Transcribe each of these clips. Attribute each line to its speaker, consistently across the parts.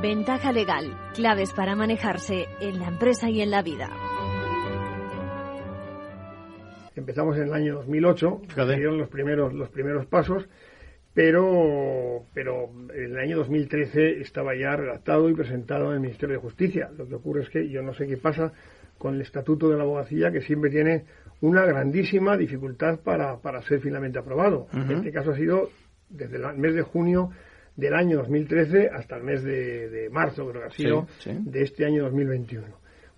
Speaker 1: Ventaja legal, claves para manejarse en la empresa y en la vida.
Speaker 2: Empezamos en el año 2008, dieron los primeros, los primeros pasos, pero, pero en el año 2013 estaba ya redactado y presentado en el Ministerio de Justicia. Lo que ocurre es que yo no sé qué pasa con el Estatuto de la Abogacía, que siempre tiene una grandísima dificultad para, para ser finalmente aprobado. En este caso ha sido desde el mes de junio del año 2013 hasta el mes de, marzo, creo que ha sido, de este año 2021.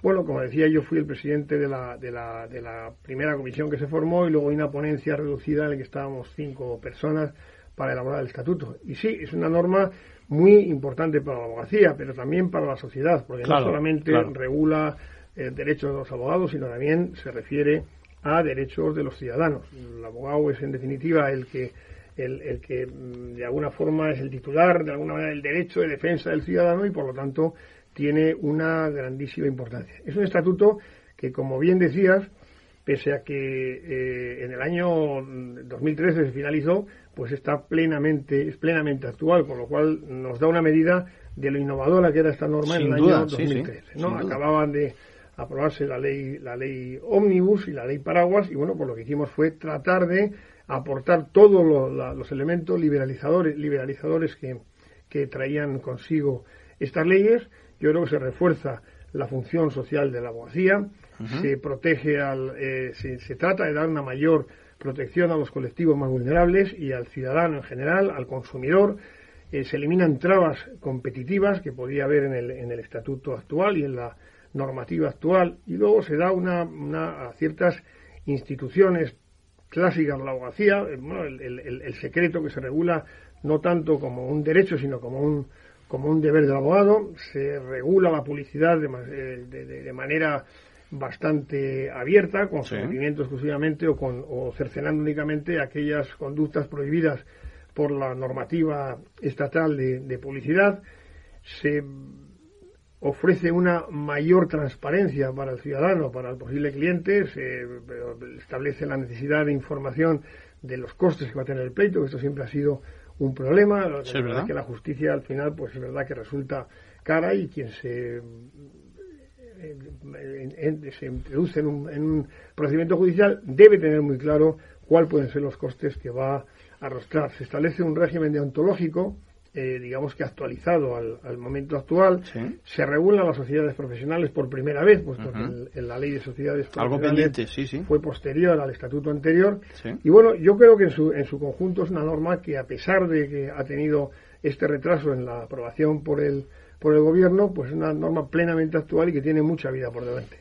Speaker 2: Bueno, como decía, yo fui el presidente de la, de, la, de la primera comisión que se formó y luego hay una ponencia reducida en la que estábamos cinco personas para elaborar el estatuto. Y sí, es una norma muy importante para la abogacía, pero también para la sociedad, porque no solamente regula el derecho de los abogados, sino también se refiere a derechos de los ciudadanos. El abogado es, en definitiva, el que el, que mm, de alguna forma es el titular, de alguna manera, del derecho de defensa del ciudadano y por lo tanto tiene una grandísima importancia. Es un estatuto que, como bien decías, pese a que eh, en el año 2013 se finalizó, pues está plenamente, es plenamente actual, con lo cual nos da una medida de lo innovadora que era esta norma en el año 2013. ¿no? Acababan de aprobarse la ley, la ley ómnibus y la ley paraguas, y bueno, pues lo que hicimos fue tratar de aportar todos los elementos liberalizadores, liberalizadores que, que traían consigo estas leyes. Yo creo que se refuerza la función social de la abogacía, se protege al, eh, se, trata de dar una mayor protección a los colectivos más vulnerables y al ciudadano en general, al consumidor. Eh, se eliminan trabas competitivas que podía haber en el, en el estatuto actual y en la normativa actual y luego se da una, una a ciertas instituciones clásica de la abogacía, eh, el, secreto que se regula no tanto como un derecho, sino como un, como un deber del abogado, se regula la publicidad de, eh, manera bastante abierta, con sí. exclusivamente o, con, o cercenando únicamente aquellas conductas prohibidas por la normativa estatal de publicidad. Se ofrece una mayor transparencia para el ciudadano, para el posible cliente, se establece la necesidad de información de los costes que va a tener el pleito, que esto siempre ha sido un problema, es verdad que la justicia al final pues es verdad que resulta cara y quien se eh, se introduce en un, en un procedimiento judicial debe tener muy claro cuáles pueden ser los costes que va a arrastrar. Se establece un régimen deontológico eh, digamos que actualizado al, momento actual. Se regulan las sociedades profesionales por primera vez, puesto que en, la ley de sociedades
Speaker 3: profesionales
Speaker 2: fue posterior al estatuto anterior. Y bueno, yo creo que en su, en su conjunto es una norma que, a pesar de que ha tenido este retraso en la aprobación por el por el gobierno, pues es una norma plenamente actual y que tiene mucha vida por delante.